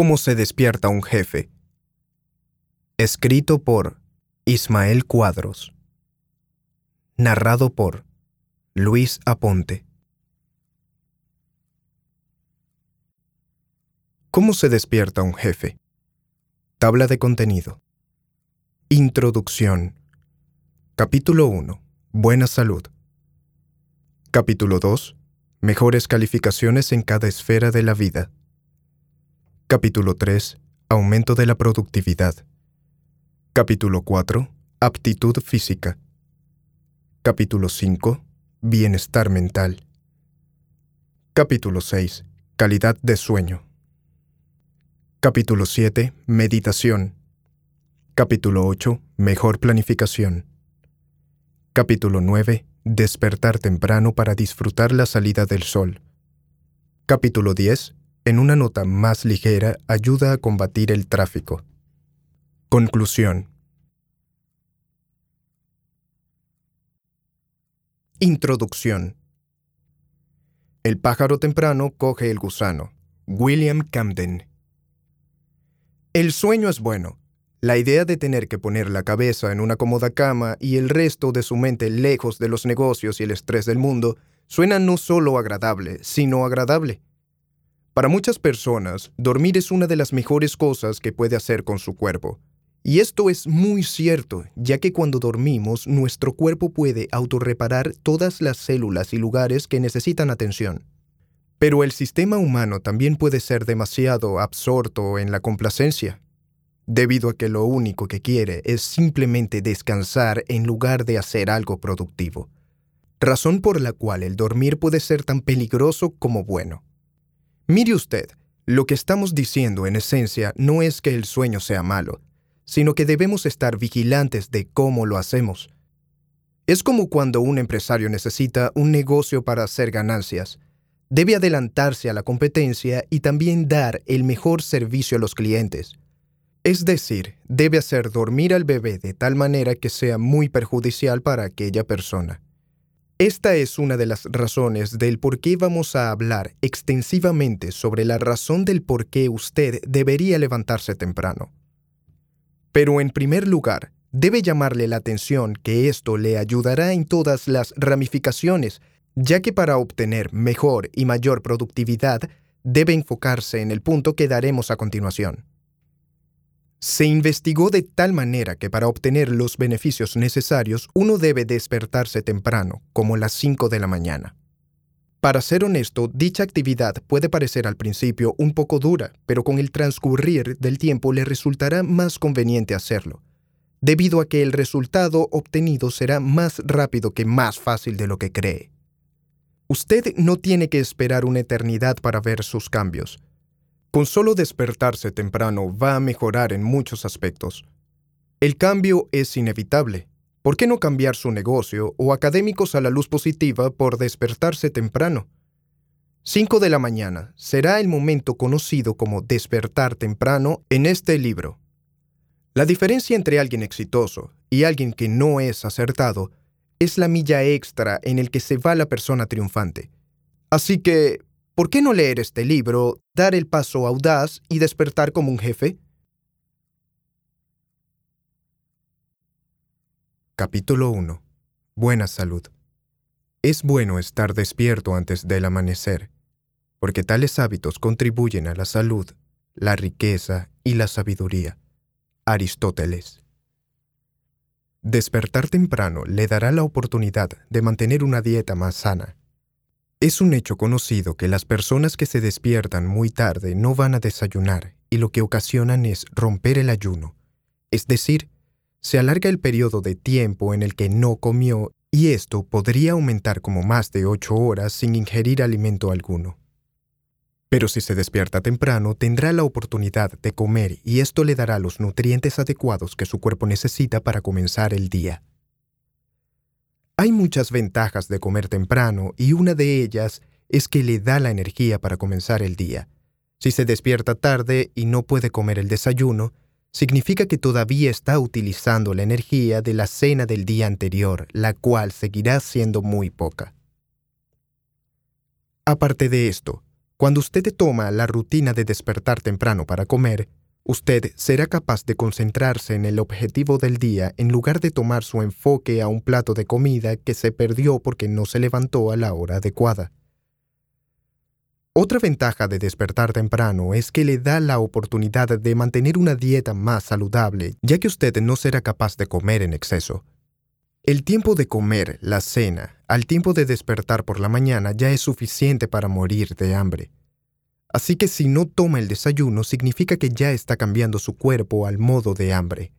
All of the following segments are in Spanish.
¿Cómo se despierta un jefe? Escrito por Ismael Cuadros. Narrado por Luis Aponte. ¿Cómo se despierta un jefe? Tabla de contenido. Introducción. Capítulo 1. Buena salud. Capítulo 2. Mejores calificaciones en cada esfera de la vida. Capítulo 3. Aumento de la productividad. Capítulo 4. Aptitud física. Capítulo 5. Bienestar mental. Capítulo 6. Calidad de sueño. Capítulo 7. Meditación. Capítulo 8. Mejor planificación. Capítulo 9. Despertar temprano para disfrutar la salida del sol. Capítulo 10 en una nota más ligera, ayuda a combatir el tráfico. Conclusión. Introducción. El pájaro temprano coge el gusano. William Camden. El sueño es bueno. La idea de tener que poner la cabeza en una cómoda cama y el resto de su mente lejos de los negocios y el estrés del mundo suena no solo agradable, sino agradable. Para muchas personas, dormir es una de las mejores cosas que puede hacer con su cuerpo. Y esto es muy cierto, ya que cuando dormimos, nuestro cuerpo puede autorreparar todas las células y lugares que necesitan atención. Pero el sistema humano también puede ser demasiado absorto en la complacencia, debido a que lo único que quiere es simplemente descansar en lugar de hacer algo productivo. Razón por la cual el dormir puede ser tan peligroso como bueno. Mire usted, lo que estamos diciendo en esencia no es que el sueño sea malo, sino que debemos estar vigilantes de cómo lo hacemos. Es como cuando un empresario necesita un negocio para hacer ganancias. Debe adelantarse a la competencia y también dar el mejor servicio a los clientes. Es decir, debe hacer dormir al bebé de tal manera que sea muy perjudicial para aquella persona. Esta es una de las razones del por qué vamos a hablar extensivamente sobre la razón del por qué usted debería levantarse temprano. Pero en primer lugar, debe llamarle la atención que esto le ayudará en todas las ramificaciones, ya que para obtener mejor y mayor productividad debe enfocarse en el punto que daremos a continuación. Se investigó de tal manera que para obtener los beneficios necesarios uno debe despertarse temprano, como las 5 de la mañana. Para ser honesto, dicha actividad puede parecer al principio un poco dura, pero con el transcurrir del tiempo le resultará más conveniente hacerlo, debido a que el resultado obtenido será más rápido que más fácil de lo que cree. Usted no tiene que esperar una eternidad para ver sus cambios. Con solo despertarse temprano va a mejorar en muchos aspectos. El cambio es inevitable. ¿Por qué no cambiar su negocio o académicos a la luz positiva por despertarse temprano? 5 de la mañana será el momento conocido como despertar temprano en este libro. La diferencia entre alguien exitoso y alguien que no es acertado es la milla extra en el que se va la persona triunfante. Así que, ¿por qué no leer este libro, dar el paso audaz y despertar como un jefe? Capítulo 1. Buena salud. Es bueno estar despierto antes del amanecer, porque tales hábitos contribuyen a la salud, la riqueza y la sabiduría. Aristóteles. Despertar temprano le dará la oportunidad de mantener una dieta más sana es un hecho conocido que las personas que se despiertan muy tarde no van a desayunar y lo que ocasionan es romper el ayuno, es decir, se alarga el periodo de tiempo en el que no comió y esto podría aumentar como más de ocho horas sin ingerir alimento alguno. Pero si se despierta temprano, tendrá la oportunidad de comer y esto le dará los nutrientes adecuados que su cuerpo necesita para comenzar el día. Hay muchas ventajas de comer temprano y una de ellas es que le da la energía para comenzar el día. Si se despierta tarde y no puede comer el desayuno, significa que todavía está utilizando la energía de la cena del día anterior, la cual seguirá siendo muy poca. Aparte de esto, Cuando usted toma la rutina de despertar temprano para comer, usted será capaz de concentrarse en el objetivo del día en lugar de tomar su enfoque a un plato de comida que se perdió porque no se levantó a la hora adecuada. Otra ventaja de despertar temprano es que le da la oportunidad de mantener una dieta más saludable, ya que usted no será capaz de comer en exceso. El tiempo de comer, la cena, al tiempo de despertar por la mañana ya es suficiente para morir de hambre. Así que si no toma el desayuno significa que ya está cambiando su cuerpo al modo de hambre.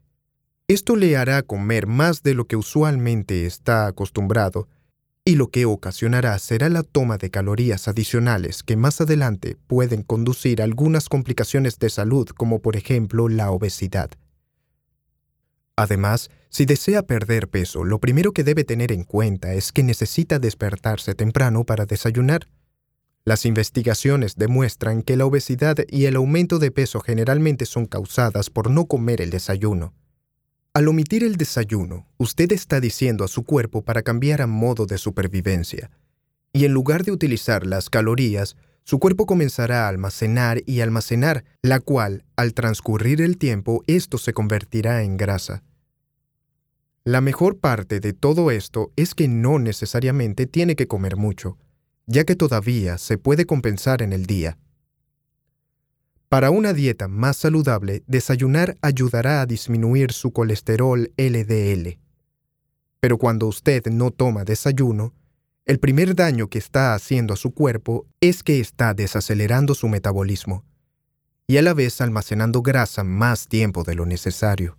Esto le hará comer más de lo que usualmente está acostumbrado y lo que ocasionará será la toma de calorías adicionales que más adelante pueden conducir a algunas complicaciones de salud como por ejemplo la obesidad. Además, si desea perder peso, lo primero que debe tener en cuenta es que necesita despertarse temprano para desayunar. Las investigaciones demuestran que la obesidad y el aumento de peso generalmente son causadas por no comer el desayuno. Al omitir el desayuno, usted está diciendo a su cuerpo para cambiar a modo de supervivencia. Y en lugar de utilizar las calorías, su cuerpo comenzará a almacenar y almacenar, la cual, al transcurrir el tiempo, esto se convertirá en grasa. La mejor parte de todo esto es que no necesariamente tiene que comer mucho, ya que todavía se puede compensar en el día. Para una dieta más saludable, desayunar ayudará a disminuir su colesterol LDL. Pero cuando usted no toma desayuno, el primer daño que está haciendo a su cuerpo es que está desacelerando su metabolismo y a la vez almacenando grasa más tiempo de lo necesario.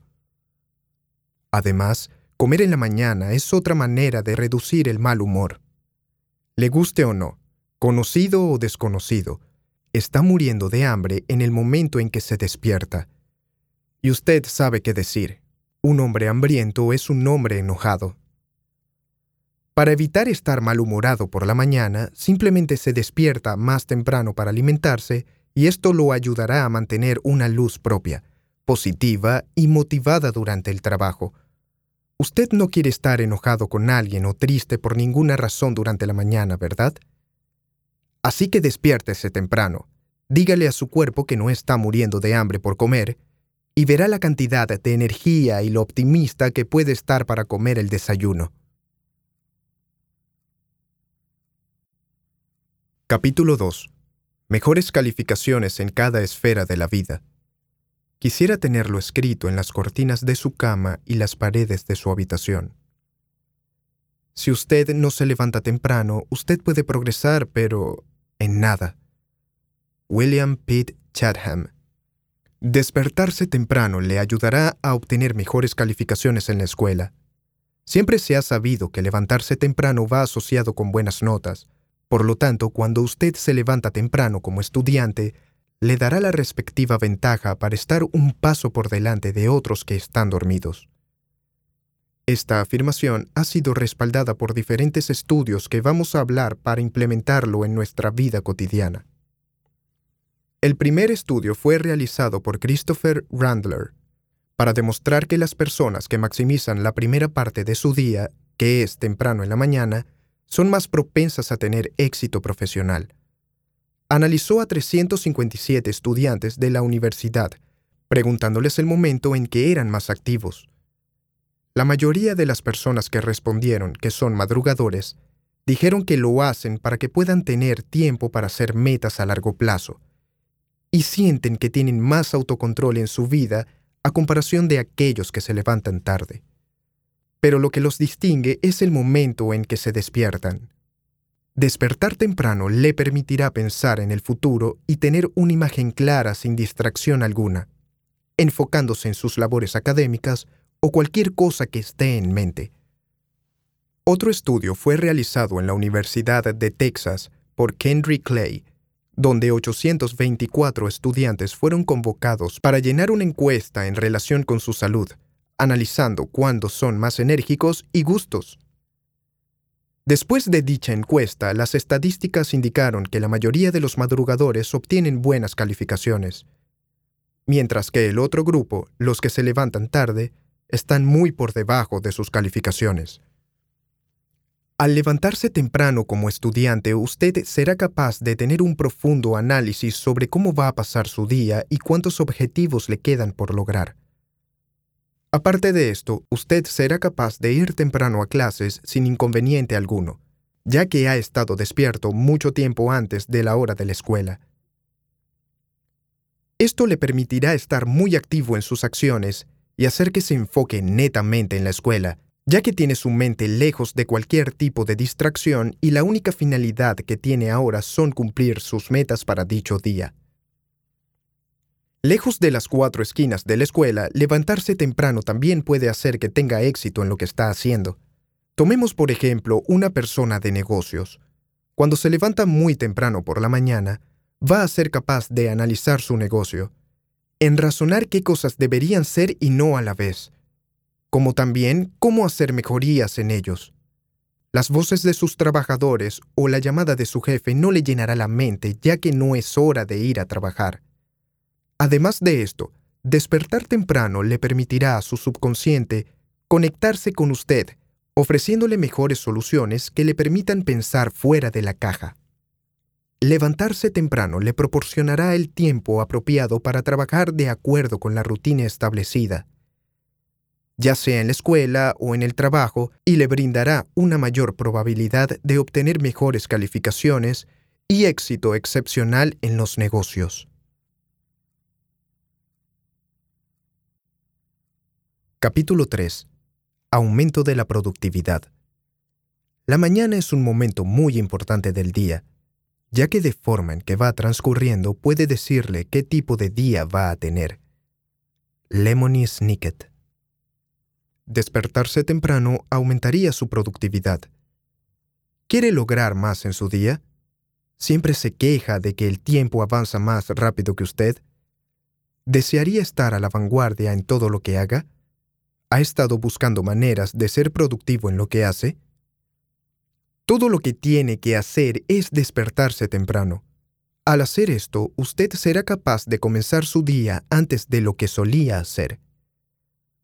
Además, Comer en la mañana es otra manera de reducir el mal humor. Le guste o no, conocido o desconocido, está muriendo de hambre en el momento en que se despierta. Y usted sabe qué decir. Un hombre hambriento es un hombre enojado. Para evitar estar malhumorado por la mañana, simplemente se despierta más temprano para alimentarse y esto lo ayudará a mantener una luz propia, positiva y motivada durante el trabajo Usted no quiere estar enojado con alguien o triste por ninguna razón durante la mañana, ¿verdad? Así que despiértese temprano, dígale a su cuerpo que no está muriendo de hambre por comer, y verá la cantidad de energía y lo optimista que puede estar para comer el desayuno. Capítulo 2. Mejores calificaciones en cada esfera de la vida. Quisiera tenerlo escrito en las cortinas de su cama y las paredes de su habitación. Si usted no se levanta temprano, usted puede progresar, pero en nada. William Pitt Chatham. Despertarse temprano le ayudará a obtener mejores calificaciones en la escuela. Siempre se ha sabido que levantarse temprano va asociado con buenas notas. Por lo tanto, cuando usted se levanta temprano como estudiante, le dará la respectiva ventaja para estar un paso por delante de otros que están dormidos. Esta afirmación ha sido respaldada por diferentes estudios que vamos a hablar para implementarlo en nuestra vida cotidiana. El primer estudio fue realizado por Christopher Randler para demostrar que las personas que maximizan la primera parte de su día, que es temprano en la mañana, son más propensas a tener éxito profesional analizó a 357 estudiantes de la universidad, preguntándoles el momento en que eran más activos. La mayoría de las personas que respondieron que son madrugadores dijeron que lo hacen para que puedan tener tiempo para hacer metas a largo plazo, y sienten que tienen más autocontrol en su vida a comparación de aquellos que se levantan tarde. Pero lo que los distingue es el momento en que se despiertan. Despertar temprano le permitirá pensar en el futuro y tener una imagen clara sin distracción alguna, enfocándose en sus labores académicas o cualquier cosa que esté en mente. Otro estudio fue realizado en la Universidad de Texas por Kendrick Clay, donde 824 estudiantes fueron convocados para llenar una encuesta en relación con su salud, analizando cuándo son más enérgicos y gustos. Después de dicha encuesta, las estadísticas indicaron que la mayoría de los madrugadores obtienen buenas calificaciones, mientras que el otro grupo, los que se levantan tarde, están muy por debajo de sus calificaciones. Al levantarse temprano como estudiante, usted será capaz de tener un profundo análisis sobre cómo va a pasar su día y cuántos objetivos le quedan por lograr. Aparte de esto, usted será capaz de ir temprano a clases sin inconveniente alguno, ya que ha estado despierto mucho tiempo antes de la hora de la escuela. Esto le permitirá estar muy activo en sus acciones y hacer que se enfoque netamente en la escuela ya que tiene su mente lejos de cualquier tipo de distracción y la única finalidad que tiene ahora son cumplir sus metas para dicho día. Lejos de las cuatro esquinas de la escuela, levantarse temprano también puede hacer que tenga éxito en lo que está haciendo. Tomemos por ejemplo una persona de negocios. Cuando se levanta muy temprano por la mañana, va a ser capaz de analizar su negocio, en razonar qué cosas deberían ser y no a la vez, como también cómo hacer mejorías en ellos. Las voces de sus trabajadores o la llamada de su jefe no le llenará la mente ya que no es hora de ir a trabajar. Además de esto, despertar temprano le permitirá a su subconsciente conectarse con usted, ofreciéndole mejores soluciones que le permitan pensar fuera de la caja. Levantarse temprano le proporcionará el tiempo apropiado para trabajar de acuerdo con la rutina establecida ya sea en la escuela o en el trabajo, y le brindará una mayor probabilidad de obtener mejores calificaciones y éxito excepcional en los negocios. Capítulo 3. Aumento de la productividad. La mañana es un momento muy importante del día, ya que de forma en que va transcurriendo puede decirle qué tipo de día va a tener. Lemony Snicket despertarse temprano aumentaría su productividad. ¿Quiere lograr más en su día? ¿Siempre se queja de que el tiempo avanza más rápido que usted? ¿Desearía estar a la vanguardia en todo lo que haga? ¿Ha estado buscando maneras de ser productivo en lo que hace? Todo lo que tiene que hacer es despertarse temprano. Al hacer esto, usted será capaz de comenzar su día antes de lo que solía hacer.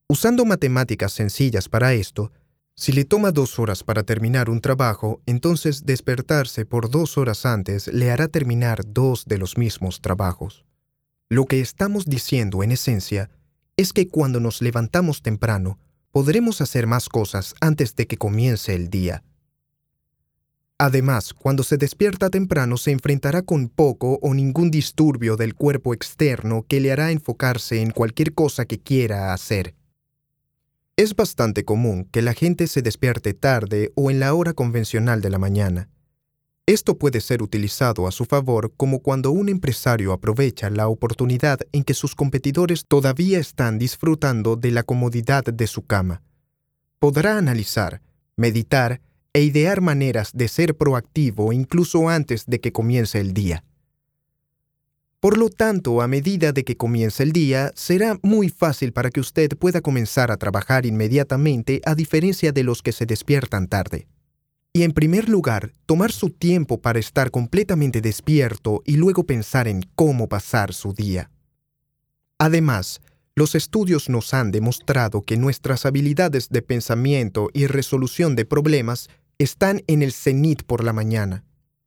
Usando matemáticas sencillas para esto, si le toma dos horas para terminar un trabajo, entonces despertarse por dos horas antes le hará terminar dos de los mismos trabajos. Lo que estamos diciendo en esencia es que cuando nos levantamos temprano, podremos hacer más cosas antes de que comience el día. Además, cuando se despierta temprano se enfrentará con poco o ningún disturbio del cuerpo externo que le hará enfocarse en cualquier cosa que quiera hacer. Es bastante común que la gente se despierte tarde o en la hora convencional de la mañana. Esto puede ser utilizado a su favor como cuando un empresario aprovecha la oportunidad en que sus competidores todavía están disfrutando de la comodidad de su cama. Podrá analizar, meditar e idear maneras de ser proactivo incluso antes de que comience el día. Por lo tanto, a medida de que comience el día, será muy fácil para que usted pueda comenzar a trabajar inmediatamente a diferencia de los que se despiertan tarde. Y en primer lugar, tomar su tiempo para estar completamente despierto y luego pensar en cómo pasar su día. Además, los estudios nos han demostrado que nuestras habilidades de pensamiento y resolución de problemas están en el cenit por la mañana.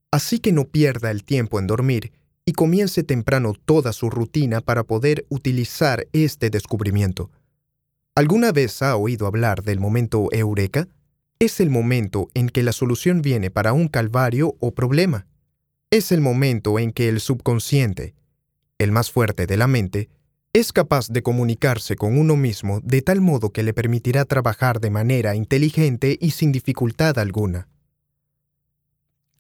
Así que no pierda el tiempo en dormir y comience temprano toda su rutina para poder utilizar este descubrimiento. ¿Alguna vez ha oído hablar del momento eureka? Es el momento en que la solución viene para un calvario o problema. Es el momento en que el subconsciente, el más fuerte de la mente, es capaz de comunicarse con uno mismo de tal modo que le permitirá trabajar de manera inteligente y sin dificultad alguna.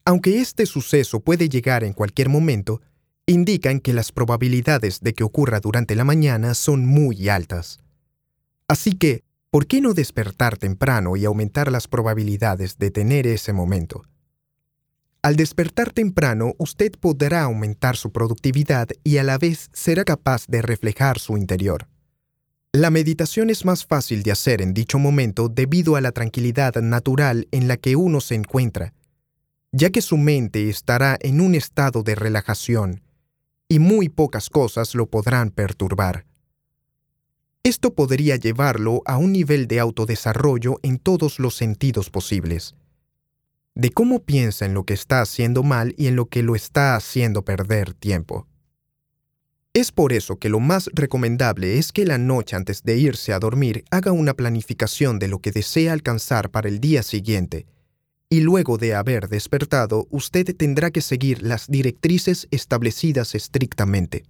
Aunque este suceso puede llegar en cualquier momento, indican que las probabilidades de que ocurra durante la mañana son muy altas. Así que, ¿por qué no despertar temprano y aumentar las probabilidades de tener ese momento? Al despertar temprano, usted podrá aumentar su productividad y a la vez será capaz de reflejar su interior. La meditación es más fácil de hacer en dicho momento debido a la tranquilidad natural en la que uno se encuentra, ya que su mente estará en un estado de relajación y muy pocas cosas lo podrán perturbar. Esto podría llevarlo a un nivel de autodesarrollo en todos los sentidos posibles. de cómo piensa en lo que está haciendo mal y en lo que lo está haciendo perder tiempo. Es por eso que lo más recomendable es que la noche antes de irse a dormir haga una planificación de lo que desea alcanzar para el día siguiente, y luego de haber despertado usted tendrá que seguir las directrices establecidas estrictamente.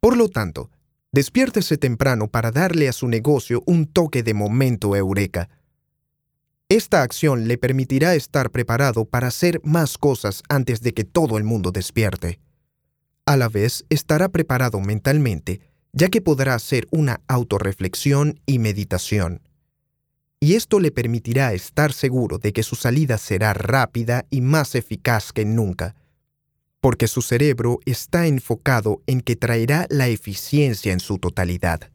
Por lo tanto, despiértese temprano para darle a su negocio un toque de momento eureka. Esta acción le permitirá estar preparado para hacer más cosas antes de que todo el mundo despierte. A la vez, estará preparado mentalmente, ya que podrá hacer una autorreflexión y meditación. Y esto le permitirá estar seguro de que su salida será rápida y más eficaz que nunca, porque su cerebro está enfocado en que traerá la eficiencia en su totalidad.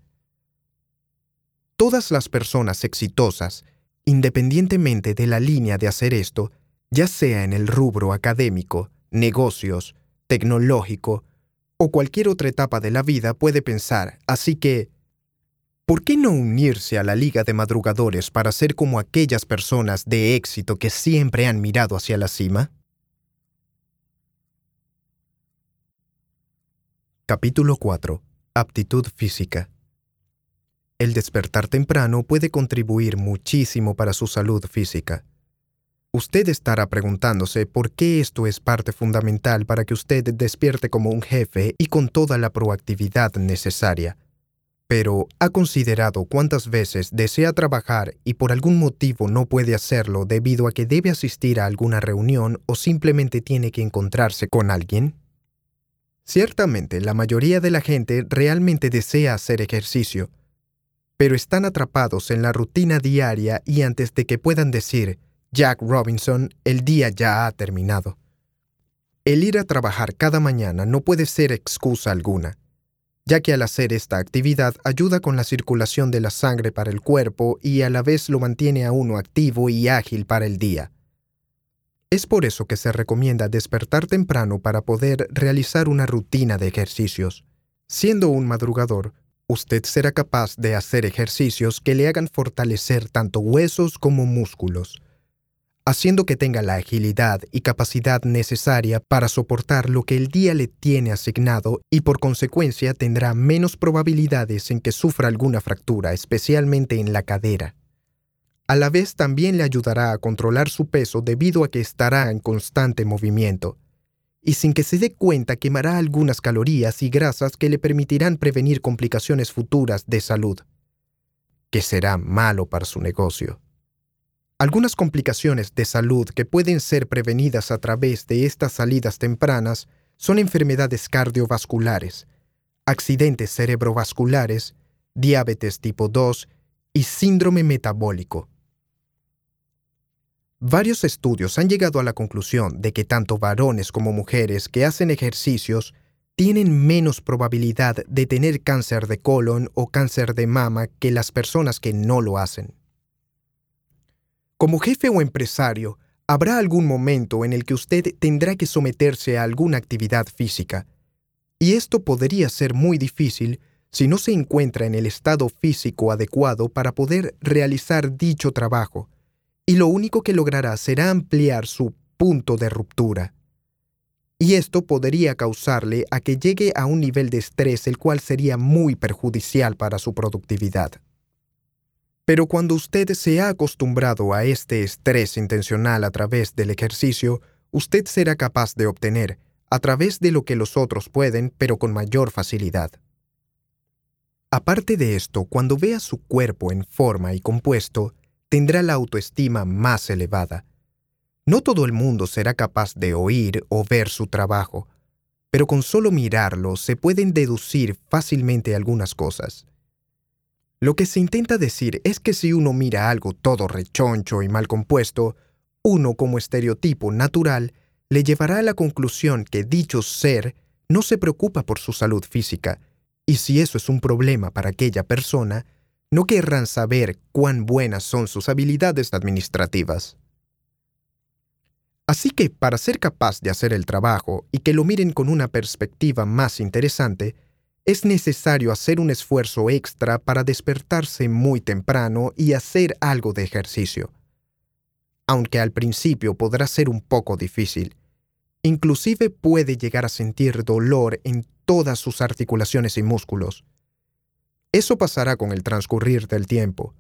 Todas las personas exitosas, independientemente de la línea de hacer esto, ya sea en el rubro académico, negocios, tecnológico o cualquier otra etapa de la vida puede pensar, así que, ¿por qué no unirse a la Liga de Madrugadores para ser como aquellas personas de éxito que siempre han mirado hacia la cima? Capítulo 4. Aptitud física. El despertar temprano puede contribuir muchísimo para su salud física. Usted estará preguntándose por qué esto es parte fundamental para que usted despierte como un jefe y con toda la proactividad necesaria. Pero, ¿ha considerado cuántas veces desea trabajar y por algún motivo no puede hacerlo debido a que debe asistir a alguna reunión o simplemente tiene que encontrarse con alguien? Ciertamente, la mayoría de la gente realmente desea hacer ejercicio, pero están atrapados en la rutina diaria y antes de que puedan decir, Jack Robinson, el día ya ha terminado. El ir a trabajar cada mañana no puede ser excusa alguna, ya que al hacer esta actividad ayuda con la circulación de la sangre para el cuerpo y a la vez lo mantiene a uno activo y ágil para el día. Es por eso que se recomienda despertar temprano para poder realizar una rutina de ejercicios. Siendo un madrugador, usted será capaz de hacer ejercicios que le hagan fortalecer tanto huesos como músculos haciendo que tenga la agilidad y capacidad necesaria para soportar lo que el día le tiene asignado y por consecuencia tendrá menos probabilidades en que sufra alguna fractura, especialmente en la cadera. A la vez también le ayudará a controlar su peso debido a que estará en constante movimiento, y sin que se dé cuenta quemará algunas calorías y grasas que le permitirán prevenir complicaciones futuras de salud, que será malo para su negocio. Algunas complicaciones de salud que pueden ser prevenidas a través de estas salidas tempranas son enfermedades cardiovasculares, accidentes cerebrovasculares, diabetes tipo 2 y síndrome metabólico. Varios estudios han llegado a la conclusión de que tanto varones como mujeres que hacen ejercicios tienen menos probabilidad de tener cáncer de colon o cáncer de mama que las personas que no lo hacen. Como jefe o empresario, habrá algún momento en el que usted tendrá que someterse a alguna actividad física, y esto podría ser muy difícil si no se encuentra en el estado físico adecuado para poder realizar dicho trabajo, y lo único que logrará será ampliar su punto de ruptura. Y esto podría causarle a que llegue a un nivel de estrés el cual sería muy perjudicial para su productividad. Pero cuando usted se ha acostumbrado a este estrés intencional a través del ejercicio, usted será capaz de obtener, a través de lo que los otros pueden, pero con mayor facilidad. Aparte de esto, cuando vea su cuerpo en forma y compuesto, tendrá la autoestima más elevada. No todo el mundo será capaz de oír o ver su trabajo, pero con solo mirarlo se pueden deducir fácilmente algunas cosas. Lo que se intenta decir es que si uno mira algo todo rechoncho y mal compuesto, uno como estereotipo natural le llevará a la conclusión que dicho ser no se preocupa por su salud física, y si eso es un problema para aquella persona, no querrán saber cuán buenas son sus habilidades administrativas. Así que para ser capaz de hacer el trabajo y que lo miren con una perspectiva más interesante, es necesario hacer un esfuerzo extra para despertarse muy temprano y hacer algo de ejercicio. aunque al principio podrá ser un poco difícil. Inclusive puede llegar a sentir dolor en todas sus articulaciones y músculos. Eso pasará con el transcurrir del tiempo.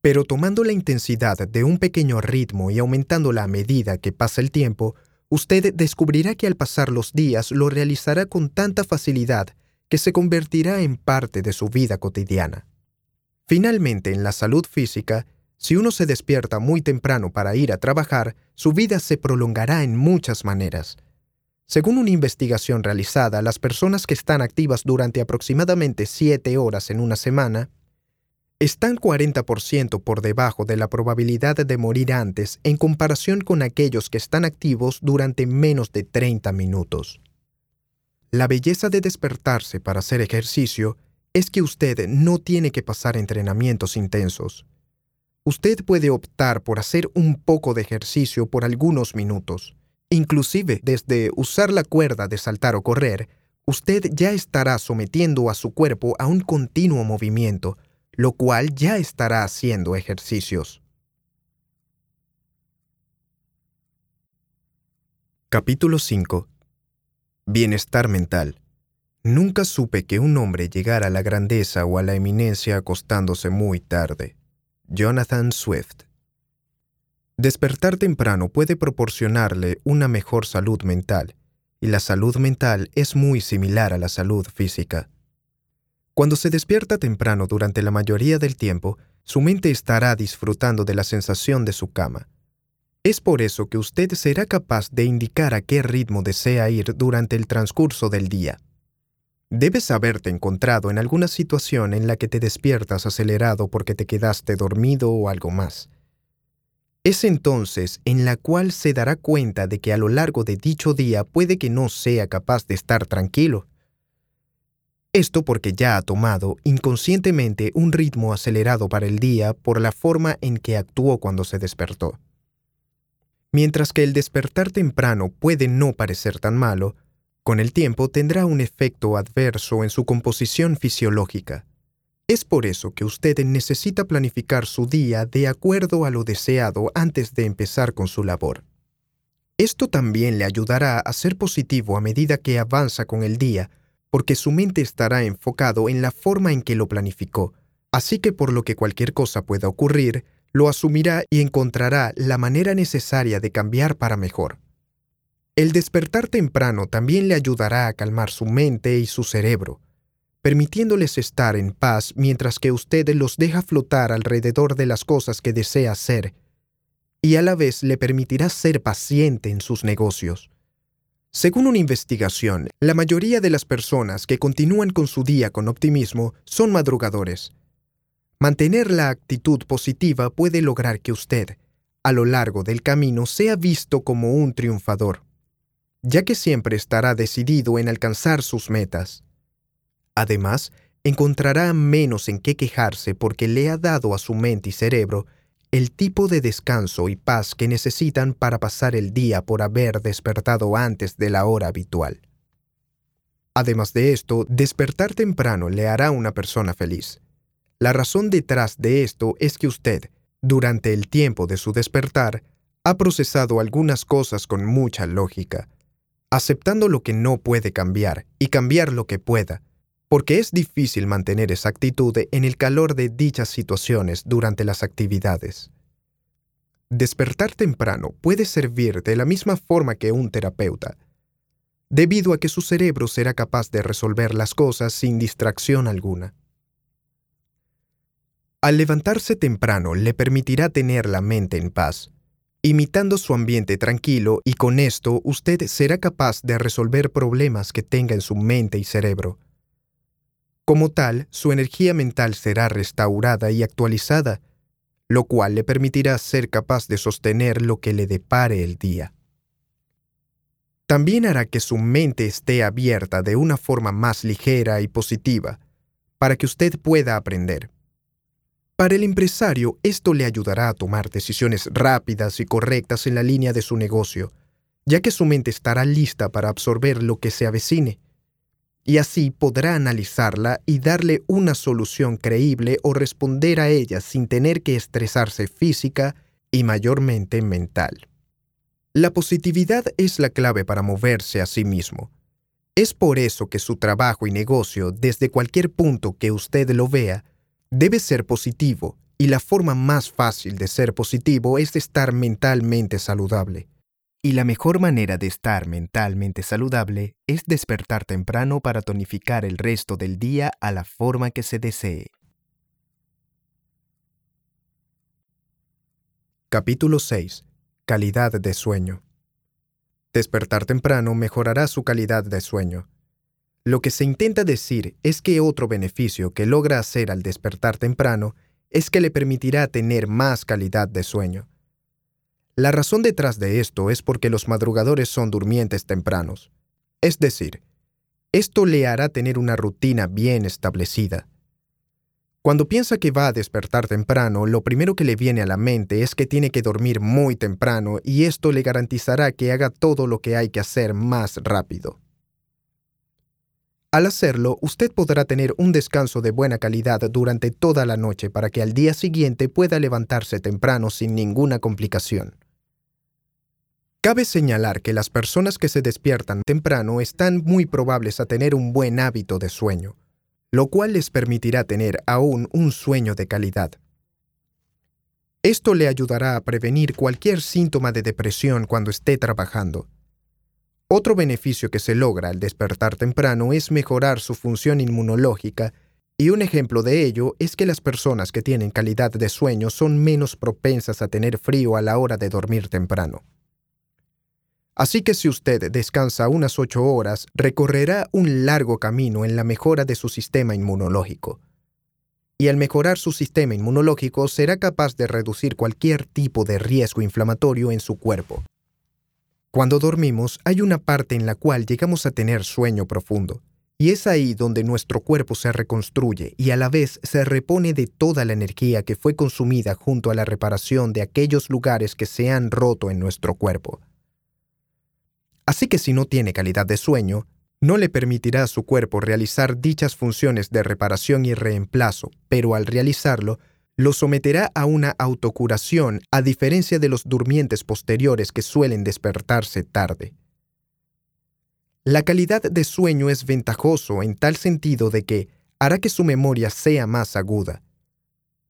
Pero tomando la intensidad de un pequeño ritmo y aumentándola a medida que pasa el tiempo, usted descubrirá que al pasar los días lo realizará con tanta facilidad que se convertirá en parte de su vida cotidiana. Finalmente, en la salud física, si uno se despierta muy temprano para ir a trabajar, su vida se prolongará en muchas maneras. Según una investigación realizada, las personas que están activas durante aproximadamente 7 horas en una semana están 40% por debajo de la probabilidad de morir antes en comparación con aquellos que están activos durante menos de 30 minutos. La belleza de despertarse para hacer ejercicio es que usted no tiene que pasar entrenamientos intensos usted puede optar por hacer un poco de ejercicio por algunos minutos. Inclusive desde usar la cuerda de saltar o correr, usted ya estará sometiendo a su cuerpo a un continuo movimiento, lo cual ya estará haciendo ejercicios. Capítulo 5 Bienestar mental. Nunca supe que un hombre llegara a la grandeza o a la eminencia acostándose muy tarde. Jonathan Swift. Despertar temprano puede proporcionarle una mejor salud mental, y la salud mental es muy similar a la salud física. Cuando se despierta temprano durante la mayoría del tiempo, su mente estará disfrutando de la sensación de su cama. Es por eso que usted será capaz de indicar a qué ritmo desea ir durante el transcurso del día. Debes haberte encontrado en alguna situación en la que te despiertas acelerado porque te quedaste dormido o algo más. Es entonces en la cual se dará cuenta de que a lo largo de dicho día puede que no sea capaz de estar tranquilo. Esto porque ya ha tomado inconscientemente un ritmo acelerado para el día por la forma en que actuó cuando se despertó. Mientras que el despertar temprano puede no parecer tan malo, con el tiempo tendrá un efecto adverso en su composición fisiológica. Es por eso que usted necesita planificar su día de acuerdo a lo deseado antes de empezar con su labor. Esto también le ayudará a ser positivo a medida que avanza con el día, porque su mente estará enfocado en la forma en que lo planificó, así que por lo que cualquier cosa pueda ocurrir, lo asumirá y encontrará la manera necesaria de cambiar para mejor. El despertar temprano también le ayudará a calmar su mente y su cerebro, permitiéndoles estar en paz mientras que usted los deja flotar alrededor de las cosas que desea hacer, y a la vez le permitirá ser paciente en sus negocios. Según una investigación, la mayoría de las personas que continúan con su día con optimismo son madrugadores. Mantener la actitud positiva puede lograr que usted, a lo largo del camino, sea visto como un triunfador ya que siempre estará decidido en alcanzar sus metas. Además, encontrará menos en qué quejarse porque le ha dado a su mente y cerebro el tipo de descanso y paz que necesitan para pasar el día por haber despertado antes de la hora habitual. Además de esto, despertar temprano le hará una persona feliz. La razón detrás de esto es que usted, durante el tiempo de su despertar, ha procesado algunas cosas con mucha lógica, aceptando lo que no puede cambiar y cambiar lo que pueda, porque es difícil mantener esa actitud en el calor de dichas situaciones durante las actividades. Despertar temprano puede servir de la misma forma que un terapeuta, debido a que su cerebro será capaz de resolver las cosas sin distracción alguna. Al levantarse temprano le permitirá tener la mente en paz, imitando su ambiente tranquilo y con esto usted será capaz de resolver problemas que tenga en su mente y cerebro. Como tal, su energía mental será restaurada y actualizada, lo cual le permitirá ser capaz de sostener lo que le depare el día. También hará que su mente esté abierta de una forma más ligera y positiva, para que usted pueda aprender. Para el empresario, esto le ayudará a tomar decisiones rápidas y correctas en la línea de su negocio, ya que su mente estará lista para absorber lo que se avecine, y así podrá analizarla y darle una solución creíble o responder a ella sin tener que estresarse física y mayormente mental. La positividad es la clave para moverse a sí mismo. Es por eso que su trabajo y negocio, desde cualquier punto que usted lo vea, debe ser positivo, y la forma más fácil de ser positivo es estar mentalmente saludable. Y la mejor manera de estar mentalmente saludable es despertar temprano para tonificar el resto del día a la forma que se desee. Capítulo 6. Calidad de sueño. Despertar temprano mejorará su calidad de sueño. Lo que se intenta decir es que otro beneficio que logra hacer al despertar temprano es que le permitirá tener más calidad de sueño. La razón detrás de esto es porque los madrugadores son durmientes tempranos. Es decir, esto le hará tener una rutina bien establecida. Cuando piensa que va a despertar temprano, lo primero que le viene a la mente es que tiene que dormir muy temprano y esto le garantizará que haga todo lo que hay que hacer más rápido. Al hacerlo, usted podrá tener un descanso de buena calidad durante toda la noche para que al día siguiente pueda levantarse temprano sin ninguna complicación. Cabe señalar que las personas que se despiertan temprano están muy probables a tener un buen hábito de sueño lo cual les permitirá tener aún un sueño de calidad. Esto le ayudará a prevenir cualquier síntoma de depresión cuando esté trabajando. Otro beneficio que se logra al despertar temprano es mejorar su función inmunológica, y un ejemplo de ello es que las personas que tienen calidad de sueño son menos propensas a tener frío a la hora de dormir temprano. Así que si usted descansa unas ocho horas, recorrerá un largo camino en la mejora de su sistema inmunológico. Y al mejorar su sistema inmunológico será capaz de reducir cualquier tipo de riesgo inflamatorio en su cuerpo. Cuando dormimos hay una parte en la cual llegamos a tener sueño profundo, y es ahí donde nuestro cuerpo se reconstruye y a la vez se repone de toda la energía que fue consumida junto a la reparación de aquellos lugares que se han roto en nuestro cuerpo. Así que si no tiene calidad de sueño, no le permitirá a su cuerpo realizar dichas funciones de reparación y reemplazo, pero al realizarlo, lo someterá a una autocuración a diferencia de los durmientes posteriores que suelen despertarse tarde. La calidad de sueño es ventajoso en tal sentido de que hará que su memoria sea más aguda,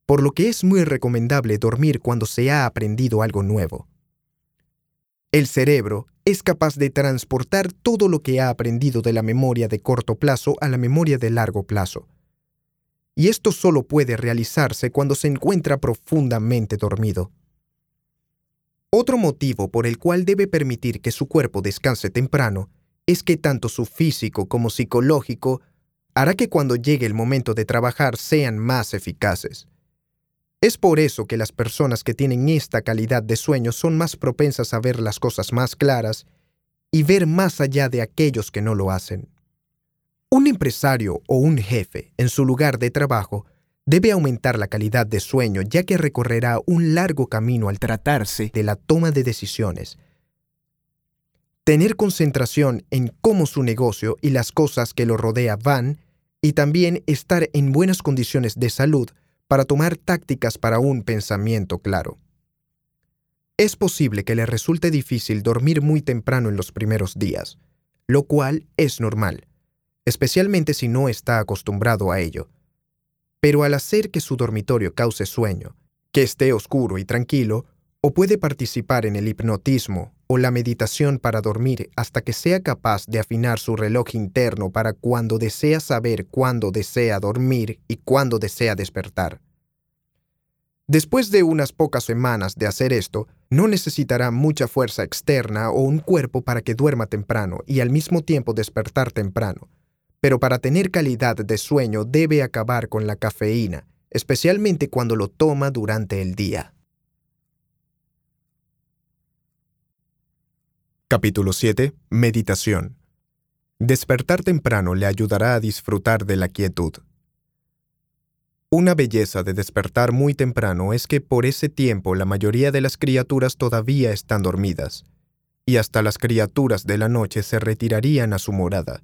por lo que es muy recomendable dormir cuando se ha aprendido algo nuevo. El cerebro es capaz de transportar todo lo que ha aprendido de la memoria de corto plazo a la memoria de largo plazo. Y esto solo puede realizarse cuando se encuentra profundamente dormido. Otro motivo por el cual debe permitir que su cuerpo descanse temprano es que tanto su físico como psicológico hará que cuando llegue el momento de trabajar sean más eficaces. Es por eso que las personas que tienen esta calidad de sueño son más propensas a ver las cosas más claras y ver más allá de aquellos que no lo hacen. Un empresario o un jefe en su lugar de trabajo debe aumentar la calidad de sueño ya que recorrerá un largo camino al tratarse de la toma de decisiones. Tener concentración en cómo su negocio y las cosas que lo rodea van y también estar en buenas condiciones de salud para tomar tácticas para un pensamiento claro. Es posible que le resulte difícil dormir muy temprano en los primeros días, lo cual es normal, especialmente si no está acostumbrado a ello. Pero al hacer que su dormitorio cause sueño, que esté oscuro y tranquilo, o puede participar en el hipnotismo o la meditación para dormir hasta que sea capaz de afinar su reloj interno para cuando desea saber cuándo desea dormir y cuándo desea despertar. Después de unas pocas semanas de hacer esto, no necesitará mucha fuerza externa o un cuerpo para que duerma temprano y al mismo tiempo despertar temprano. Pero para tener calidad de sueño debe acabar con la cafeína, especialmente cuando lo toma durante el día. Capítulo 7. Meditación. Despertar temprano le ayudará a disfrutar de la quietud. Una belleza de despertar muy temprano es que por ese tiempo la mayoría de las criaturas todavía están dormidas, y hasta las criaturas de la noche se retirarían a su morada.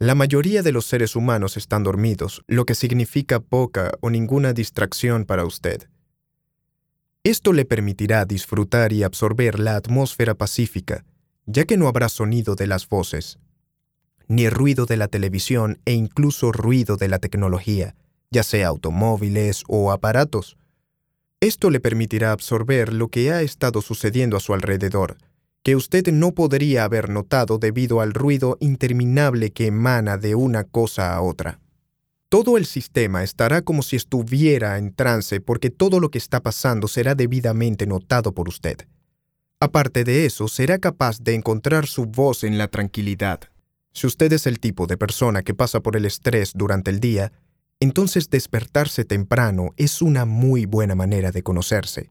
La mayoría de los seres humanos están dormidos, lo que significa poca o ninguna distracción para usted. Esto le permitirá disfrutar y absorber la atmósfera pacífica, ya que no habrá sonido de las voces, ni ruido de la televisión e incluso ruido de la tecnología, ya sea automóviles o aparatos. Esto le permitirá absorber lo que ha estado sucediendo a su alrededor, que usted no podría haber notado debido al ruido interminable que emana de una cosa a otra. Todo el sistema estará como si estuviera en trance porque todo lo que está pasando será debidamente notado por usted. Aparte de eso, será capaz de encontrar su voz en la tranquilidad. Si usted es el tipo de persona que pasa por el estrés durante el día, entonces despertarse temprano es una muy buena manera de conocerse,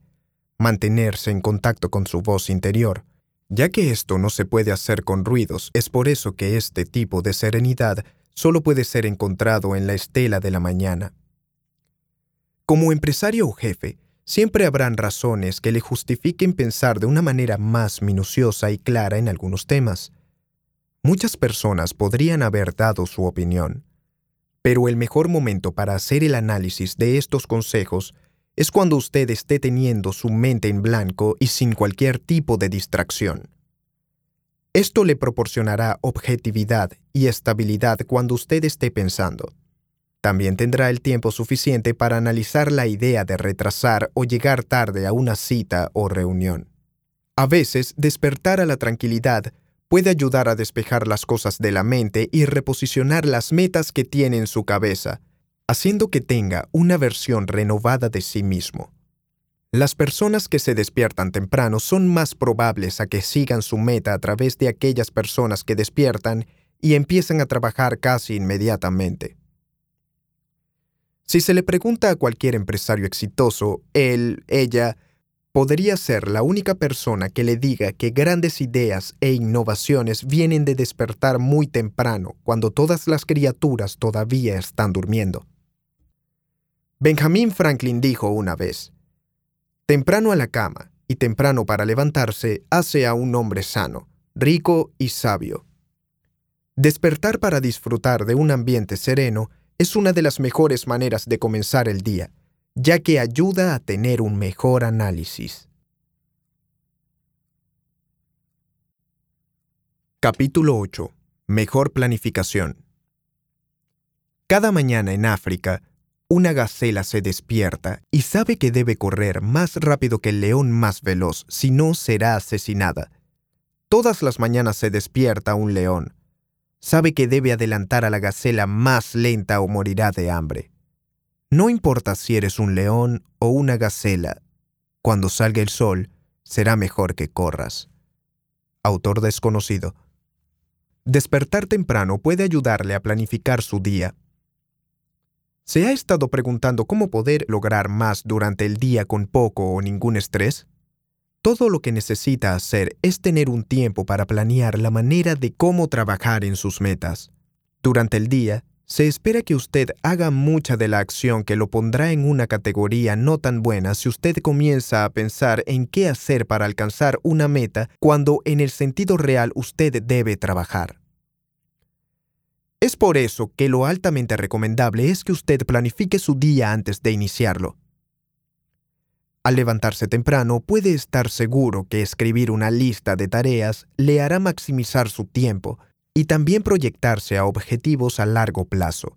mantenerse en contacto con su voz interior, ya que esto no se puede hacer con ruidos, es por eso que este tipo de serenidad solo puede ser encontrado en la estela de la mañana. Como empresario o jefe, siempre habrán razones que le justifiquen pensar de una manera más minuciosa y clara en algunos temas. Muchas personas podrían haber dado su opinión, pero el mejor momento para hacer el análisis de estos consejos es cuando usted esté teniendo su mente en blanco y sin cualquier tipo de distracción. Esto le proporcionará objetividad y estabilidad cuando usted esté pensando. También tendrá el tiempo suficiente para analizar la idea de retrasar o llegar tarde a una cita o reunión. A veces, despertar a la tranquilidad puede ayudar a despejar las cosas de la mente y reposicionar las metas que tiene en su cabeza, haciendo que tenga una versión renovada de sí mismo. Las personas que se despiertan temprano son más probables a que sigan su meta a través de aquellas personas que despiertan y empiezan a trabajar casi inmediatamente. Si se le pregunta a cualquier empresario exitoso, él, ella, podría ser la única persona que le diga que grandes ideas e innovaciones vienen de despertar muy temprano, cuando todas las criaturas todavía están durmiendo. Benjamin Franklin dijo una vez, Temprano a la cama y temprano para levantarse hace a un hombre sano, rico y sabio. Despertar para disfrutar de un ambiente sereno es una de las mejores maneras de comenzar el día, ya que ayuda a tener un mejor análisis. Capítulo 8. Mejor planificación. Cada mañana en África, una gacela se despierta y sabe que debe correr más rápido que el león más veloz, si no será asesinada. Todas las mañanas se despierta un león. Sabe que debe adelantar a la gacela más lenta o morirá de hambre. No importa si eres un león o una gacela, cuando salga el sol, será mejor que corras. Autor desconocido. Despertar temprano puede ayudarle a planificar su día ¿Se ha estado preguntando cómo poder lograr más durante el día con poco o ningún estrés? Todo lo que necesita hacer es tener un tiempo para planear la manera de cómo trabajar en sus metas. Durante el día, se espera que usted haga mucha de la acción que lo pondrá en una categoría no tan buena si usted comienza a pensar en qué hacer para alcanzar una meta cuando en el sentido real usted debe trabajar. Es por eso que lo altamente recomendable es que usted planifique su día antes de iniciarlo. Al levantarse temprano, puede estar seguro que escribir una lista de tareas le hará maximizar su tiempo y también proyectarse a objetivos a largo plazo.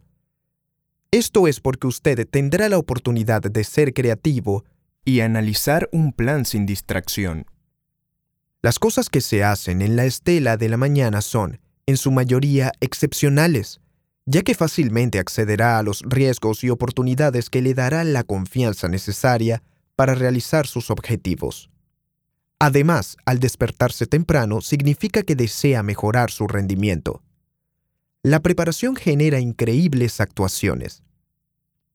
Esto es porque usted tendrá la oportunidad de ser creativo y analizar un plan sin distracción. Las cosas que se hacen en la estela de la mañana son en su mayoría excepcionales, ya que fácilmente accederá a los riesgos y oportunidades que le dará la confianza necesaria para realizar sus objetivos. Además, al despertarse temprano significa que desea mejorar su rendimiento. La preparación genera increíbles actuaciones.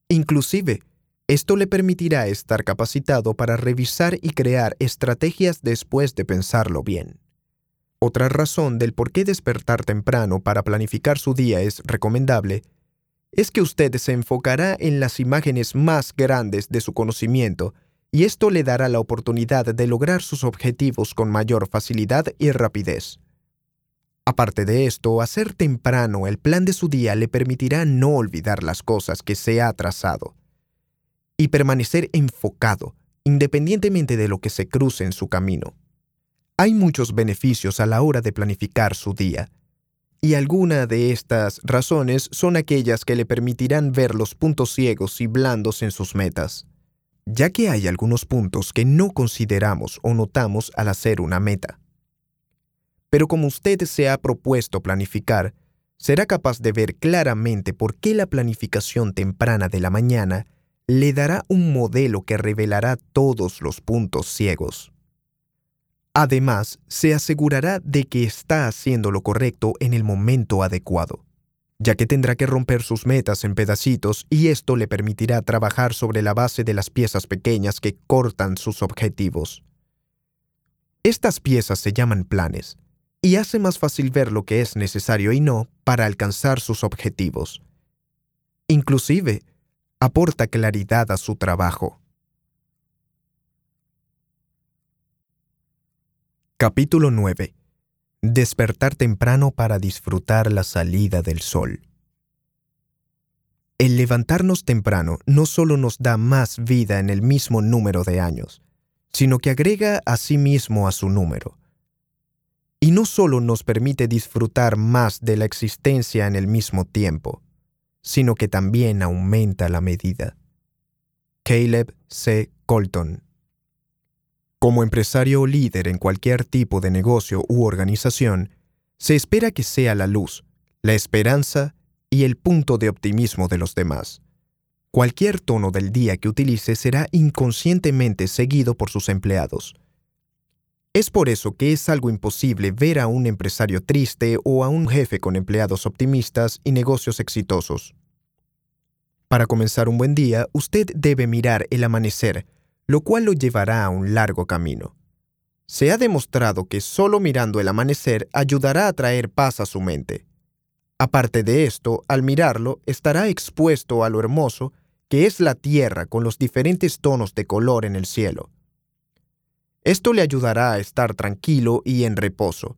Inclusive, esto le permitirá estar capacitado para revisar y crear estrategias después de pensarlo bien. Otra razón del por qué despertar temprano para planificar su día es recomendable es que usted se enfocará en las imágenes más grandes de su conocimiento y esto le dará la oportunidad de lograr sus objetivos con mayor facilidad y rapidez. Aparte de esto, hacer temprano el plan de su día le permitirá no olvidar las cosas que se ha trazado y permanecer enfocado independientemente de lo que se cruce en su camino. Hay muchos beneficios a la hora de planificar su día, y alguna de estas razones son aquellas que le permitirán ver los puntos ciegos y blandos en sus metas, ya que hay algunos puntos que no consideramos o notamos al hacer una meta. Pero como usted se ha propuesto planificar, será capaz de ver claramente por qué la planificación temprana de la mañana le dará un modelo que revelará todos los puntos ciegos. Además, se asegurará de que está haciendo lo correcto en el momento adecuado, ya que tendrá que romper sus metas en pedacitos y esto le permitirá trabajar sobre la base de las piezas pequeñas que cortan sus objetivos. Estas piezas se llaman planes y hace más fácil ver lo que es necesario y no para alcanzar sus objetivos. Inclusive, aporta claridad a su trabajo. Capítulo 9. Despertar temprano para disfrutar la salida del sol. El levantarnos temprano no solo nos da más vida en el mismo número de años, sino que agrega a sí mismo a su número. Y no solo nos permite disfrutar más de la existencia en el mismo tiempo, sino que también aumenta la medida. Caleb C. Colton como empresario o líder en cualquier tipo de negocio u organización, se espera que sea la luz, la esperanza y el punto de optimismo de los demás. Cualquier tono del día que utilice será inconscientemente seguido por sus empleados. Es por eso que es algo imposible ver a un empresario triste o a un jefe con empleados optimistas y negocios exitosos. Para comenzar un buen día, usted debe mirar el amanecer, lo cual lo llevará a un largo camino. Se ha demostrado que solo mirando el amanecer ayudará a traer paz a su mente. Aparte de esto, al mirarlo, estará expuesto a lo hermoso que es la tierra con los diferentes tonos de color en el cielo. Esto le ayudará a estar tranquilo y en reposo.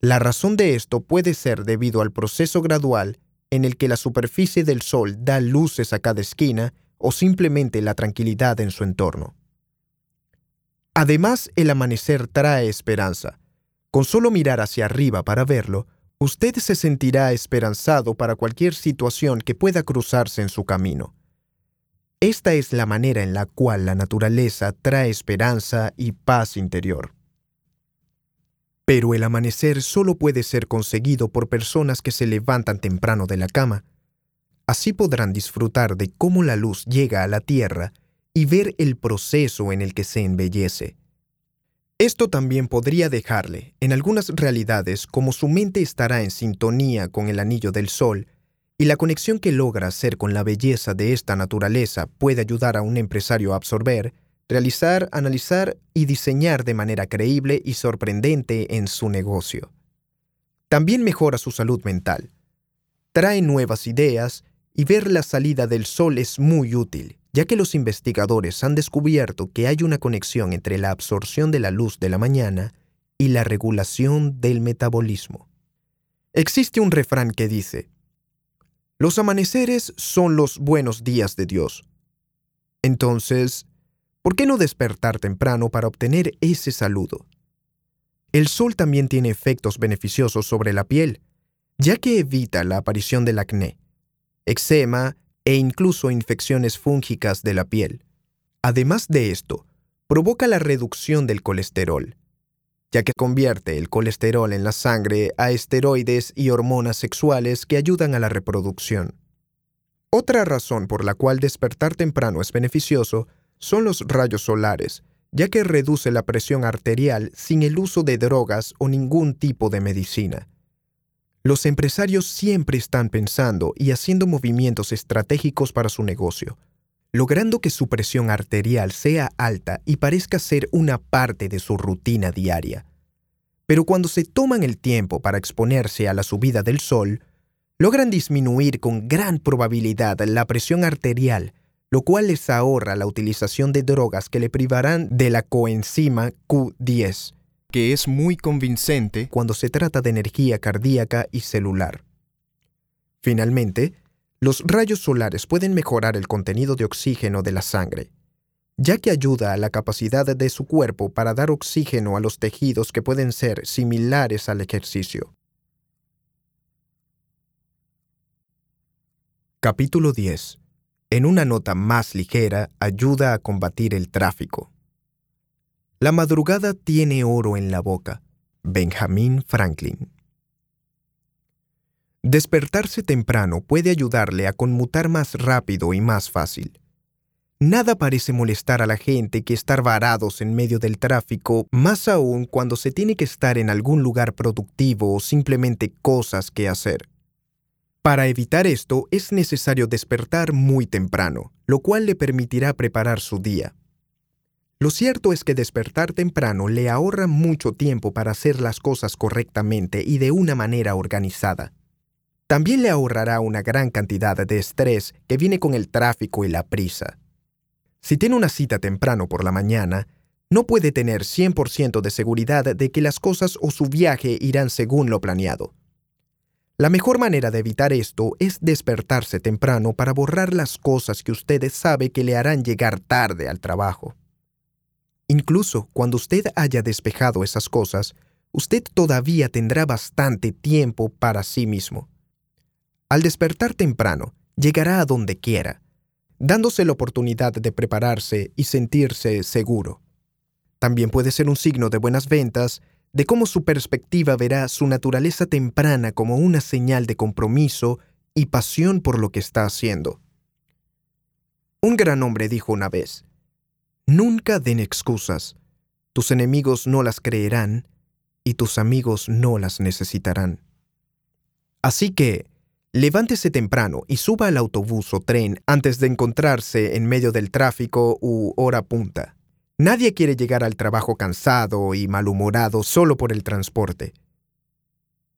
La razón de esto puede ser debido al proceso gradual en el que la superficie del Sol da luces a cada esquina o simplemente la tranquilidad en su entorno. Además, el amanecer trae esperanza. Con solo mirar hacia arriba para verlo, usted se sentirá esperanzado para cualquier situación que pueda cruzarse en su camino. Esta es la manera en la cual la naturaleza trae esperanza y paz interior. Pero el amanecer solo puede ser conseguido por personas que se levantan temprano de la cama, Así podrán disfrutar de cómo la luz llega a la Tierra y ver el proceso en el que se embellece. Esto también podría dejarle, en algunas realidades, como su mente estará en sintonía con el anillo del Sol, y la conexión que logra hacer con la belleza de esta naturaleza puede ayudar a un empresario a absorber, realizar, analizar y diseñar de manera creíble y sorprendente en su negocio. También mejora su salud mental. Trae nuevas ideas y ver la salida del sol es muy útil, ya que los investigadores han descubierto que hay una conexión entre la absorción de la luz de la mañana y la regulación del metabolismo. Existe un refrán que dice, los amaneceres son los buenos días de Dios. Entonces, ¿por qué no despertar temprano para obtener ese saludo? El sol también tiene efectos beneficiosos sobre la piel, ya que evita la aparición del acné, eczema e incluso infecciones fúngicas de la piel. Además de esto, provoca la reducción del colesterol, ya que convierte el colesterol en la sangre a esteroides y hormonas sexuales que ayudan a la reproducción. Otra razón por la cual despertar temprano es beneficioso son los rayos solares, ya que reduce la presión arterial sin el uso de drogas o ningún tipo de medicina. Los empresarios siempre están pensando y haciendo movimientos estratégicos para su negocio, logrando que su presión arterial sea alta y parezca ser una parte de su rutina diaria. Pero cuando se toman el tiempo para exponerse a la subida del sol, logran disminuir con gran probabilidad la presión arterial, lo cual les ahorra la utilización de drogas que le privarán de la coenzima Q10, que es muy convincente cuando se trata de energía cardíaca y celular. Finalmente, los rayos solares pueden mejorar el contenido de oxígeno de la sangre, ya que ayuda a la capacidad de su cuerpo para dar oxígeno a los tejidos que pueden ser similares al ejercicio. Capítulo 10. En una nota más ligera, ayuda a combatir el tráfico. La madrugada tiene oro en la boca. Benjamin Franklin. Despertarse temprano puede ayudarle a conmutar más rápido y más fácil. Nada parece molestar a la gente que estar varados en medio del tráfico, más aún cuando se tiene que estar en algún lugar productivo o simplemente cosas que hacer. Para evitar esto es necesario despertar muy temprano, lo cual le permitirá preparar su día. Lo cierto es que despertar temprano le ahorra mucho tiempo para hacer las cosas correctamente y de una manera organizada. También le ahorrará una gran cantidad de estrés que viene con el tráfico y la prisa. Si tiene una cita temprano por la mañana, no puede tener 100% de seguridad de que las cosas o su viaje irán según lo planeado. La mejor manera de evitar esto es despertarse temprano para borrar las cosas que usted sabe que le harán llegar tarde al trabajo. Incluso cuando usted haya despejado esas cosas, usted todavía tendrá bastante tiempo para sí mismo. Al despertar temprano, llegará a donde quiera, dándose la oportunidad de prepararse y sentirse seguro. También puede ser un signo de buenas ventas de cómo su perspectiva verá su naturaleza temprana como una señal de compromiso y pasión por lo que está haciendo. Un gran hombre dijo una vez, Nunca den excusas, tus enemigos no las creerán y tus amigos no las necesitarán. Así que, levántese temprano y suba al autobús o tren antes de encontrarse en medio del tráfico u hora punta. Nadie quiere llegar al trabajo cansado y malhumorado solo por el transporte.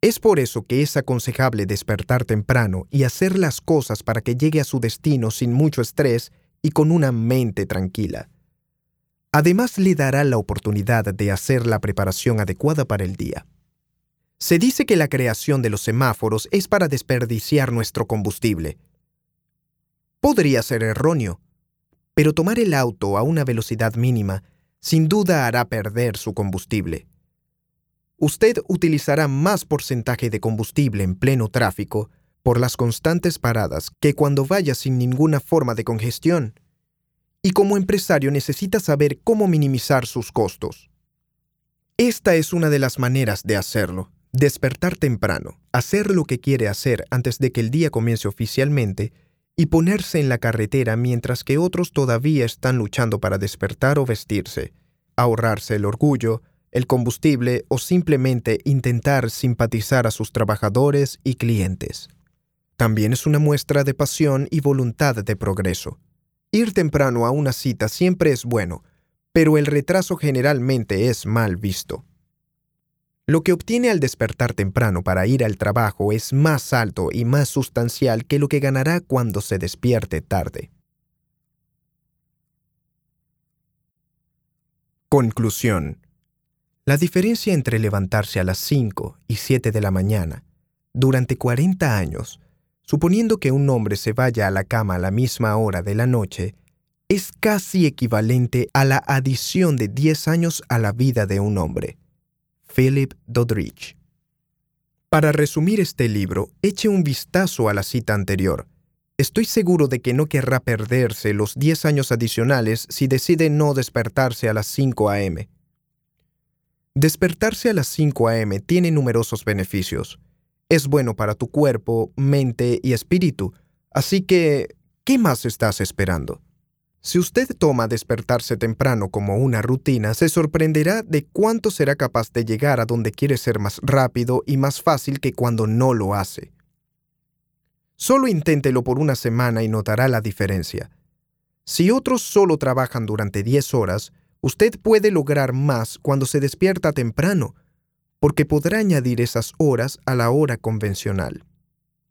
Es por eso que es aconsejable despertar temprano y hacer las cosas para que llegue a su destino sin mucho estrés y con una mente tranquila. Además le dará la oportunidad de hacer la preparación adecuada para el día. Se dice que la creación de los semáforos es para desperdiciar nuestro combustible. Podría ser erróneo, pero tomar el auto a una velocidad mínima sin duda hará perder su combustible. Usted utilizará más porcentaje de combustible en pleno tráfico por las constantes paradas que cuando vaya sin ninguna forma de congestión. Y como empresario necesita saber cómo minimizar sus costos. Esta es una de las maneras de hacerlo. Despertar temprano, hacer lo que quiere hacer antes de que el día comience oficialmente y ponerse en la carretera mientras que otros todavía están luchando para despertar o vestirse, ahorrarse el orgullo, el combustible o simplemente intentar simpatizar a sus trabajadores y clientes. También es una muestra de pasión y voluntad de progreso. Ir temprano a una cita siempre es bueno, pero el retraso generalmente es mal visto. Lo que obtiene al despertar temprano para ir al trabajo es más alto y más sustancial que lo que ganará cuando se despierte tarde. Conclusión. La diferencia entre levantarse a las 5 y 7 de la mañana durante 40 años, suponiendo que un hombre se vaya a la cama a la misma hora de la noche, es casi equivalente a la adición de 10 años a la vida de un hombre. Philip Doddridge. Para resumir este libro, eche un vistazo a la cita anterior. Estoy seguro de que no querrá perderse los 10 años adicionales si decide no despertarse a las 5 a.m. Despertarse a las 5 a.m. tiene numerosos beneficios. Es bueno para tu cuerpo, mente y espíritu, así que, ¿qué más estás esperando? Si usted toma despertarse temprano como una rutina, se sorprenderá de cuánto será capaz de llegar a donde quiere ser más rápido y más fácil que cuando no lo hace. Solo inténtelo por una semana y notará la diferencia. Si otros solo trabajan durante 10 horas, usted puede lograr más cuando se despierta temprano, porque podrá añadir esas horas a la hora convencional.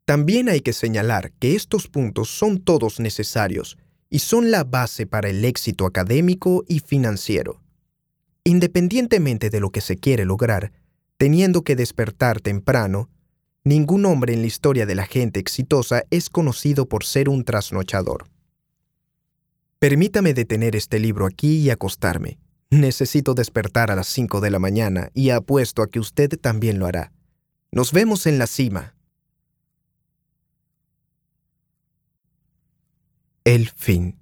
También hay que señalar que estos puntos son todos necesarios y son la base para el éxito académico y financiero. Independientemente de lo que se quiere lograr, teniendo que despertar temprano, ningún hombre en la historia de la gente exitosa es conocido por ser un trasnochador. Permítame detener este libro aquí y acostarme. Necesito despertar a las 5 de la mañana y apuesto a que usted también lo hará. Nos vemos en la cima. El fin.